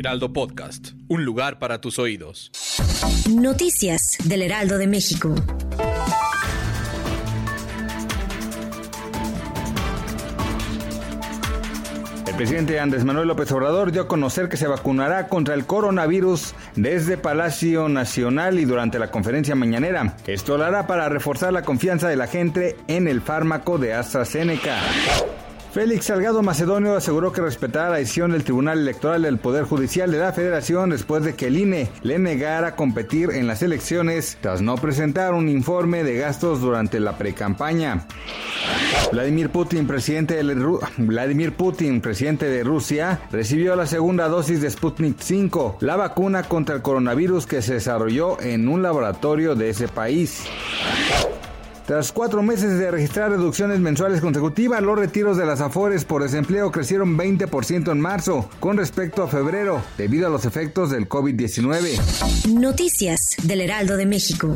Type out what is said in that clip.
Heraldo Podcast, un lugar para tus oídos. Noticias del Heraldo de México. El presidente Andrés Manuel López Obrador dio a conocer que se vacunará contra el coronavirus desde Palacio Nacional y durante la conferencia mañanera. Esto lo hará para reforzar la confianza de la gente en el fármaco de AstraZeneca. Félix Salgado Macedonio aseguró que respetará la decisión del Tribunal Electoral del Poder Judicial de la Federación después de que el INE le negara competir en las elecciones tras no presentar un informe de gastos durante la precampaña. Vladimir Putin, presidente de Vladimir Putin, presidente de Rusia, recibió la segunda dosis de Sputnik 5, la vacuna contra el coronavirus que se desarrolló en un laboratorio de ese país. Tras cuatro meses de registrar reducciones mensuales consecutivas, los retiros de las Afores por desempleo crecieron 20% en marzo con respecto a febrero, debido a los efectos del COVID-19. Noticias del Heraldo de México.